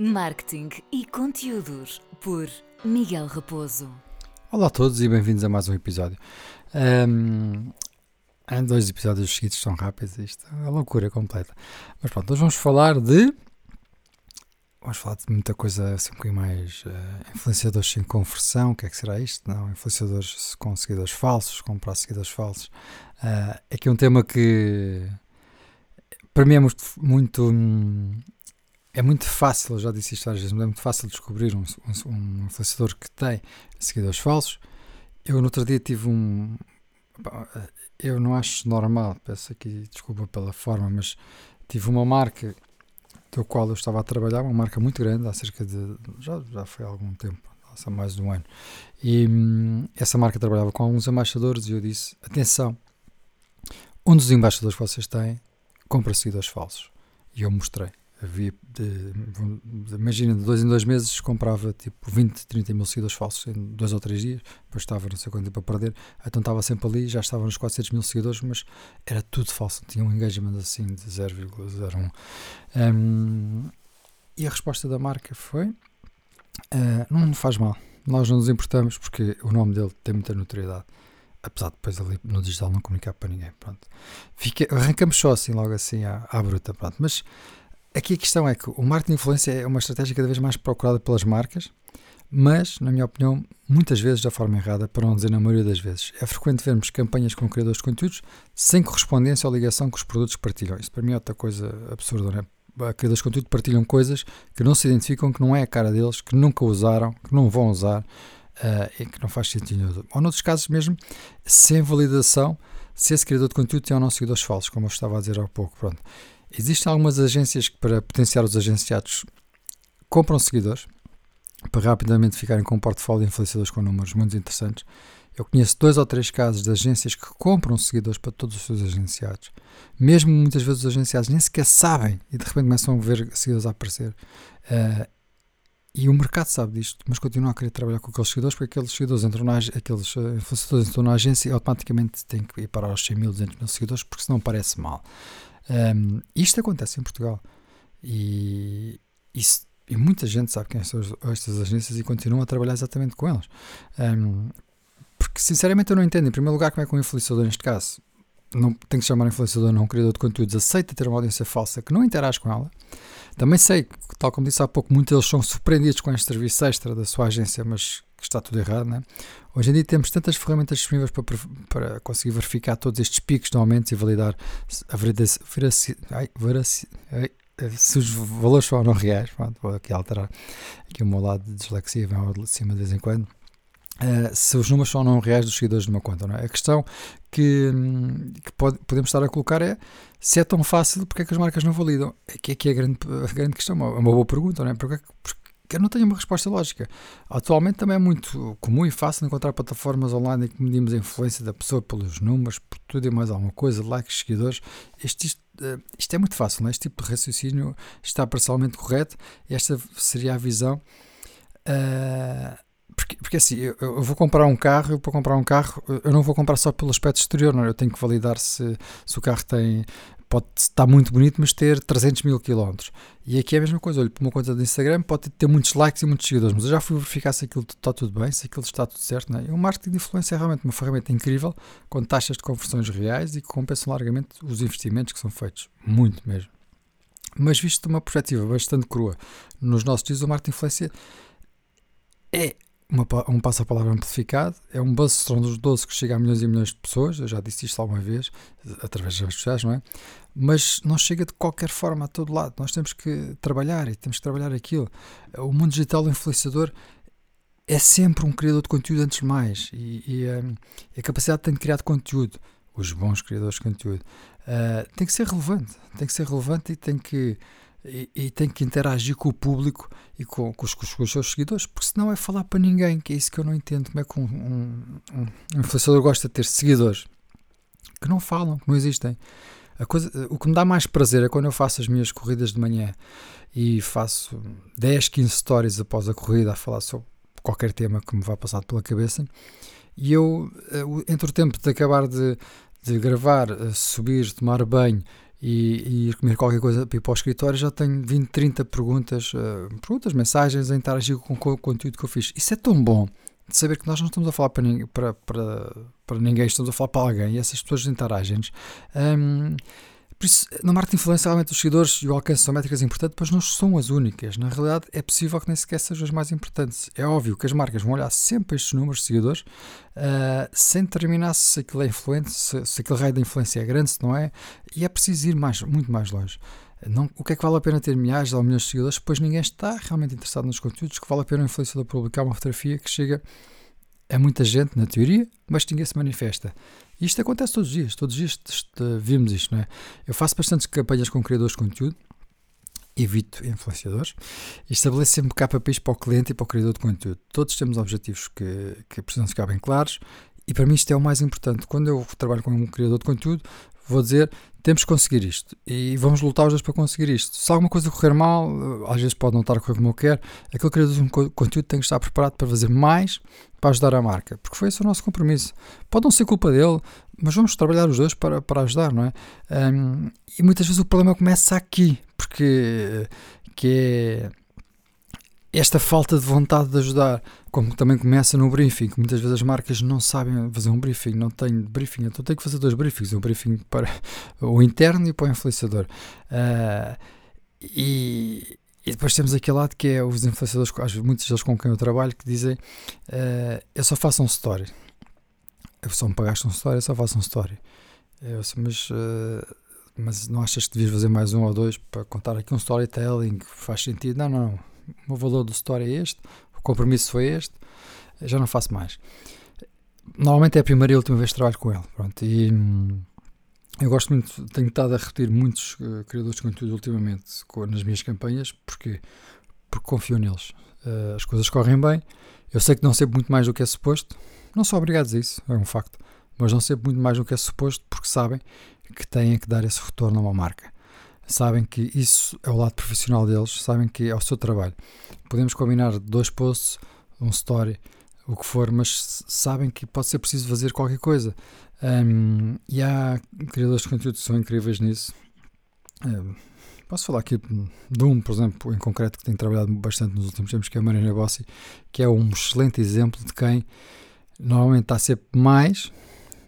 Marketing e conteúdos por Miguel Raposo. Olá a todos e bem-vindos a mais um episódio. Um, dois episódios seguidos são rápidos, isto é uma loucura completa. Mas pronto, hoje vamos falar de. Vamos falar de muita coisa assim um bocadinho mais. Uh, influenciadores sem conversão, o que é que será isto? Não, influenciadores com seguidores falsos, comprar seguidores falsos. Uh, é que é um tema que. Para mim é muito, muito hum, é muito fácil, já disse isto várias vezes, mas é muito fácil descobrir um, um, um influenciador que tem seguidores falsos. Eu no outro dia tive um. Eu não acho normal, peço aqui desculpa pela forma, mas tive uma marca do qual eu estava a trabalhar, uma marca muito grande, há cerca de. já, já foi há algum tempo, há mais de um ano. E hum, essa marca trabalhava com alguns embaixadores e eu disse: atenção, um dos embaixadores que vocês têm compra seguidores falsos. E eu mostrei havia de, imagina de dois em dois meses comprava tipo 20, 30 mil seguidores falsos em dois ou três dias, depois estava não sei quanto tempo a perder, então estava sempre ali, já estava nos 400 mil seguidores, mas era tudo falso, tinha um engagement assim de 0,01 um, e a resposta da marca foi uh, não faz mal, nós não nos importamos porque o nome dele tem muita notoriedade. Apesar de depois ali no digital não comunicar para ninguém, pronto. Arrancamos só assim, logo assim à, à bruta, pronto, mas Aqui a questão é que o marketing de influência é uma estratégia cada vez mais procurada pelas marcas, mas, na minha opinião, muitas vezes da forma errada, para não dizer na maioria das vezes. É frequente vermos campanhas com criadores de conteúdos sem correspondência ou ligação com os produtos que partilham. Isso para mim é outra coisa absurda, não é? Criadores de conteúdo partilham coisas que não se identificam, que não é a cara deles, que nunca usaram, que não vão usar uh, e que não faz sentido. Ou, noutros casos mesmo, sem validação, se esse criador de conteúdo tem ou não seguidores falsos, como eu estava a dizer há pouco. Pronto. Existem algumas agências que, para potenciar os agenciados, compram seguidores para rapidamente ficarem com um portfólio de influenciadores com números muito interessantes. Eu conheço dois ou três casos de agências que compram seguidores para todos os seus agenciados. Mesmo muitas vezes os agenciados nem sequer sabem e de repente começam a ver seguidores a aparecer. Uh, e o mercado sabe disto, mas continua a querer trabalhar com aqueles seguidores porque aqueles seguidores entram na, aqueles eh, influenciadores entram na agência e automaticamente têm que ir para os 100 mil, 200 mil seguidores porque senão parece mal. Um, isto acontece em Portugal e, e muita gente sabe quem são estas agências e continuam a trabalhar exatamente com elas. Um, porque sinceramente eu não entendo, em primeiro lugar, como é que um influenciador, neste caso, não tem que se chamar influenciador, não um criador de conteúdos, aceita ter uma audiência falsa que não interage com ela. Também sei que, tal como disse há pouco, muitos deles são surpreendidos com este serviço extra da sua agência, mas que está tudo errado, né? Hoje em dia temos tantas ferramentas disponíveis para, para conseguir verificar todos estes picos de aumentos e validar a veracidade, se os valores não reais. Pronto, vou aqui alterar aqui o meu lado de dislexia, vem ao de cima de vez em quando. Uh, se os números são não reais dos seguidores de uma conta. Não é? A questão que, que pode, podemos estar a colocar é se é tão fácil, porque é que as marcas não validam? É que é, que é a, grande, a grande questão, é uma boa pergunta, não é? Porque, porque que eu não tenho uma resposta lógica. Atualmente também é muito comum e fácil encontrar plataformas online em que medimos a influência da pessoa pelos números, por tudo e mais alguma coisa, likes, seguidores. Isto, isto, eh, isto é muito fácil, não é? este tipo de raciocínio está parcialmente correto. Esta seria a visão. Uh, porque, porque assim, eu, eu, vou comprar um carro, eu para comprar um carro, eu não vou comprar só pelo aspecto exterior, não é? Eu tenho que validar se, se o carro tem pode estar muito bonito, mas ter 300 mil quilómetros. E aqui é a mesma coisa, olho para uma conta do Instagram, pode ter muitos likes e muitos seguidores, mas eu já fui verificar se aquilo está tudo bem, se aquilo está tudo certo. Não é? O marketing de influência é realmente uma ferramenta incrível, com taxas de conversões reais e que compensam largamente os investimentos que são feitos, muito mesmo. Mas visto de uma perspectiva bastante crua, nos nossos dias o marketing de influência é uma, um passo-palavra amplificado, é um buzz dos 12 que chega a milhões e milhões de pessoas, eu já disse isto alguma vez, através das redes sociais, não é? Mas não chega de qualquer forma a todo lado, nós temos que trabalhar e temos que trabalhar aquilo. O mundo digital, o influenciador, é sempre um criador de conteúdo antes de mais, e, e um, a capacidade de ter de criar conteúdo, os bons criadores de conteúdo, uh, tem que ser relevante, tem que ser relevante e tem que e, e, tem que interagir com o público e com, com, os, com, os, seus seguidores, porque senão é falar para ninguém, que é isso que eu não entendo. Como é que um, um, um influenciador gosta de ter seguidores que não falam, que não existem? Coisa, o que me dá mais prazer é quando eu faço as minhas corridas de manhã e faço 10, 15 stories após a corrida a falar sobre qualquer tema que me vá passar pela cabeça. E eu, eh, entre o tempo de acabar de, de gravar, subir, tomar banho e, e ir comer qualquer coisa para ir para o escritório, já tenho 20, 30 perguntas, uh, perguntas, mensagens a interagir com, com o conteúdo que eu fiz. Isso é tão bom de saber que nós não estamos a falar para, para, para, para ninguém, estamos a falar para alguém e essas pessoas interagem. Um, por isso, no marketing de influência, realmente os seguidores e o alcance são métricas importantes, mas não são as únicas. Na realidade, é possível que nem sequer sejam as mais importantes. É óbvio que as marcas vão olhar sempre estes números de seguidores, uh, sem determinar se aquilo é influente, se, se aquele raio da influência é grande, se não é, e é preciso ir mais, muito mais longe. Não, o que é que vale a pena ter milhares ou milhões de seguidores, pois ninguém está realmente interessado nos conteúdos, que vale a pena um influenciador publicar uma fotografia que chega a muita gente, na teoria, mas ninguém se manifesta. E isto acontece todos os dias, todos os dias vimos isto, não é? Eu faço bastantes campanhas com criadores de conteúdo, evito influenciadores, e estabeleço sempre KPIs para o cliente e para o criador de conteúdo. Todos temos objetivos que, que precisam ficar bem claros, e para mim isto é o mais importante. Quando eu trabalho com um criador de conteúdo, vou dizer temos que conseguir isto e vamos lutar os dois para conseguir isto. Se alguma coisa correr mal, às vezes pode não estar a correr como eu quero, aquele criador de conteúdo tem que estar preparado para fazer mais para ajudar a marca, porque foi esse o nosso compromisso. Pode não ser culpa dele, mas vamos trabalhar os dois para, para ajudar, não é? Um, e muitas vezes o problema começa aqui, porque que é esta falta de vontade de ajudar, como também começa no briefing, que muitas vezes as marcas não sabem fazer um briefing, não têm briefing, então tem que fazer dois briefings, um briefing para o interno e para o influenciador. Uh, e, e, depois temos aquele lado que é os influenciadores, muitos deles com quem eu trabalho, que dizem uh, eu só faço um story. Eu só me pagaste um story, eu só faço um story. Eu, mas, uh, mas não achas que devias fazer mais um ou dois para contar aqui um storytelling? Faz sentido? Não, não, não o valor do store é este, o compromisso foi este, já não faço mais. Normalmente é a primeira e última vez que trabalho com ele. Pronto, e hum, eu gosto muito, tenho estado a repetir muitos uh, criadores de conteúdo ultimamente com, nas minhas campanhas, porque, porque confio neles. Uh, as coisas correm bem, eu sei que não sei muito mais do que é suposto, não são obrigados a isso, é um facto, mas não sei muito mais do que é suposto porque sabem que têm que dar esse retorno a uma marca sabem que isso é o lado profissional deles, sabem que é o seu trabalho. Podemos combinar dois posts, um story, o que for, mas sabem que pode ser preciso fazer qualquer coisa. Um, e há criadores de conteúdo que são incríveis nisso. Um, posso falar aqui de um, por exemplo, em concreto, que tem trabalhado bastante nos últimos tempos, que é a Marina Bossi, que é um excelente exemplo de quem normalmente está sempre mais.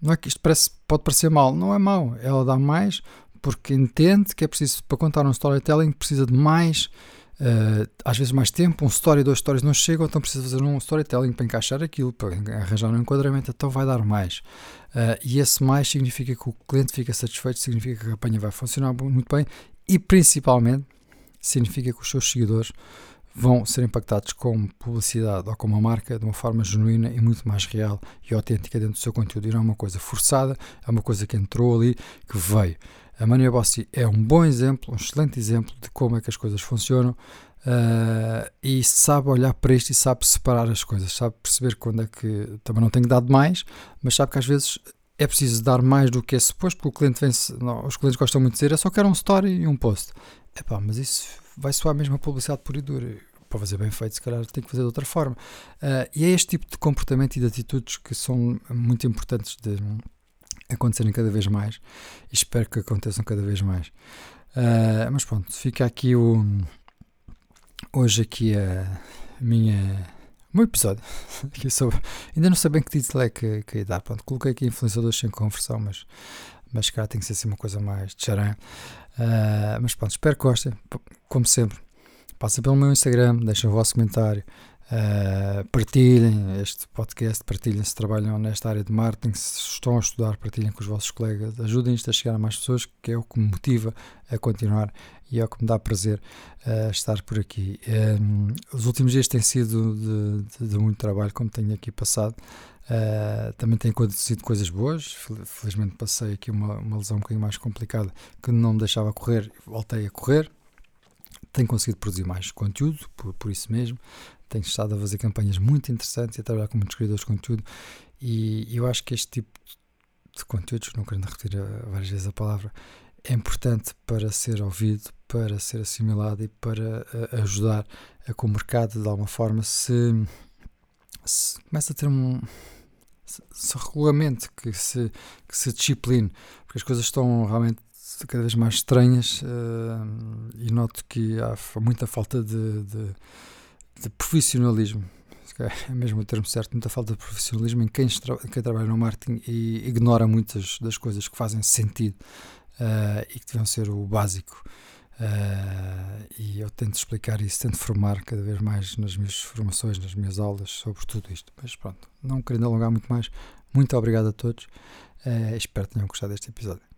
Não é que isto parece, pode parecer mal, não é mau. Ela dá mais porque entende que é preciso, para contar um storytelling, precisa de mais, uh, às vezes mais tempo, um story, dois stories não chegam, então precisa fazer um storytelling para encaixar aquilo, para arranjar um enquadramento, então vai dar mais. Uh, e esse mais significa que o cliente fica satisfeito, significa que a campanha vai funcionar muito bem e principalmente significa que os seus seguidores vão ser impactados com publicidade ou com uma marca de uma forma genuína e muito mais real e autêntica dentro do seu conteúdo. E não é uma coisa forçada, é uma coisa que entrou ali, que veio. A Mania Bossi é um bom exemplo, um excelente exemplo de como é que as coisas funcionam uh, e sabe olhar para isto e sabe separar as coisas, sabe perceber quando é que também não tem dado mais, mas sabe que às vezes é preciso dar mais do que é suposto, porque o cliente vem não, os clientes gostam muito de dizer, é só quero um story e um post. Epá, mas isso vai soar mesmo a publicidade por e dura. Para fazer bem feito, se calhar tem que fazer de outra forma. Uh, e é este tipo de comportamento e de atitudes que são muito importantes de, acontecerem cada vez mais e espero que aconteçam cada vez mais. Uh, mas pronto, fica aqui o hoje aqui a minha o meu episódio aqui sobre, ainda não sei bem que título é que, que ia dar, pronto, coloquei aqui influenciadores sem conversão, mas mas cara tem que ser assim uma coisa mais de charan. Uh, mas pronto, espero que gostem, como sempre. Passem pelo meu Instagram, deixem o vosso comentário, Uh, partilhem este podcast, partilhem se trabalham nesta área de marketing, se estão a estudar, partilhem com os vossos colegas, ajudem isto a chegar a mais pessoas, que é o que me motiva a continuar e é o que me dá prazer uh, estar por aqui. Um, eh, os últimos dias têm sido de, de, de, muito trabalho, como tenho aqui passado. Uh, também têm acontecido coisas boas. Felizmente passei aqui uma, uma lesão um bocadinho mais complicada que não me deixava correr, voltei a correr tenho conseguido produzir mais conteúdo, por, por isso mesmo. Tenho estado a fazer campanhas muito interessantes e a trabalhar com muitos criadores de conteúdo. E eu acho que este tipo de conteúdos, não querendo repetir várias vezes a palavra, é importante para ser ouvido, para ser assimilado e para uh, ajudar a que o mercado, de alguma forma, se, se comece a ter um. Se, se que se, que se discipline, porque as coisas estão realmente cada vez mais estranhas e noto que há muita falta de, de, de profissionalismo é mesmo o termo certo, muita falta de profissionalismo em quem, quem trabalha no marketing e ignora muitas das coisas que fazem sentido uh, e que deviam ser o básico. Uh, e eu tento explicar isso, tento formar cada vez mais nas minhas formações, nas minhas aulas sobre tudo isto. Mas pronto, não querendo alongar muito mais, muito obrigado a todos. Uh, espero que tenham gostado deste episódio.